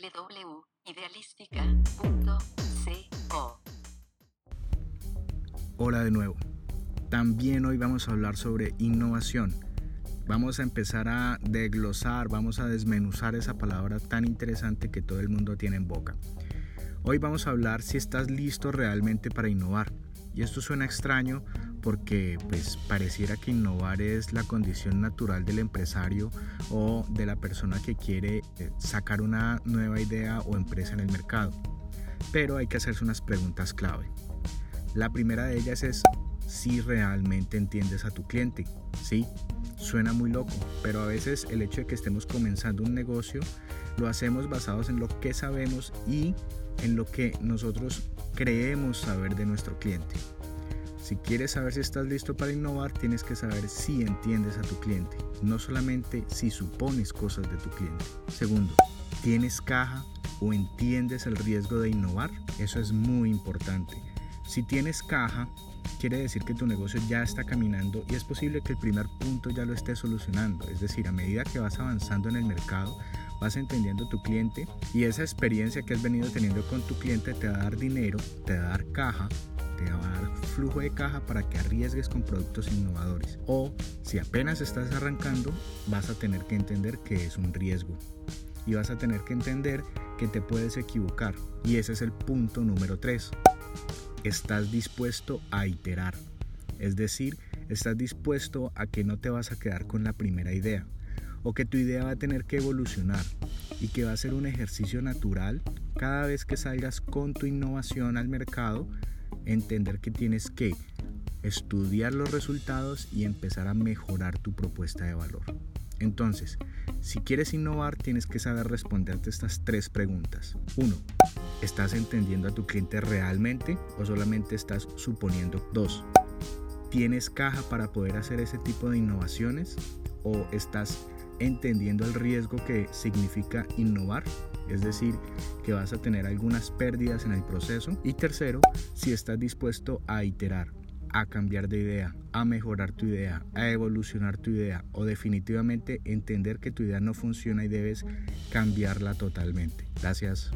www.idealistica.co. Hola de nuevo. También hoy vamos a hablar sobre innovación. Vamos a empezar a desglosar, vamos a desmenuzar esa palabra tan interesante que todo el mundo tiene en boca. Hoy vamos a hablar si estás listo realmente para innovar. Y esto suena extraño porque pues pareciera que innovar es la condición natural del empresario o de la persona que quiere eh, sacar una nueva idea o empresa en el mercado. Pero hay que hacerse unas preguntas clave. La primera de ellas es si realmente entiendes a tu cliente. Sí, suena muy loco, pero a veces el hecho de que estemos comenzando un negocio lo hacemos basados en lo que sabemos y en lo que nosotros creemos saber de nuestro cliente. Si quieres saber si estás listo para innovar, tienes que saber si entiendes a tu cliente, no solamente si supones cosas de tu cliente. Segundo, ¿tienes caja o entiendes el riesgo de innovar? Eso es muy importante. Si tienes caja, quiere decir que tu negocio ya está caminando y es posible que el primer punto ya lo estés solucionando. Es decir, a medida que vas avanzando en el mercado, vas entendiendo tu cliente y esa experiencia que has venido teniendo con tu cliente te va a dar dinero, te va a dar caja te va a dar flujo de caja para que arriesgues con productos innovadores. O si apenas estás arrancando, vas a tener que entender que es un riesgo. Y vas a tener que entender que te puedes equivocar. Y ese es el punto número 3. Estás dispuesto a iterar. Es decir, estás dispuesto a que no te vas a quedar con la primera idea. O que tu idea va a tener que evolucionar y que va a ser un ejercicio natural cada vez que salgas con tu innovación al mercado entender que tienes que estudiar los resultados y empezar a mejorar tu propuesta de valor. Entonces, si quieres innovar, tienes que saber responderte estas tres preguntas. 1. ¿Estás entendiendo a tu cliente realmente o solamente estás suponiendo? 2. ¿Tienes caja para poder hacer ese tipo de innovaciones o estás entendiendo el riesgo que significa innovar? Es decir, que vas a tener algunas pérdidas en el proceso. Y tercero, si estás dispuesto a iterar, a cambiar de idea, a mejorar tu idea, a evolucionar tu idea o definitivamente entender que tu idea no funciona y debes cambiarla totalmente. Gracias.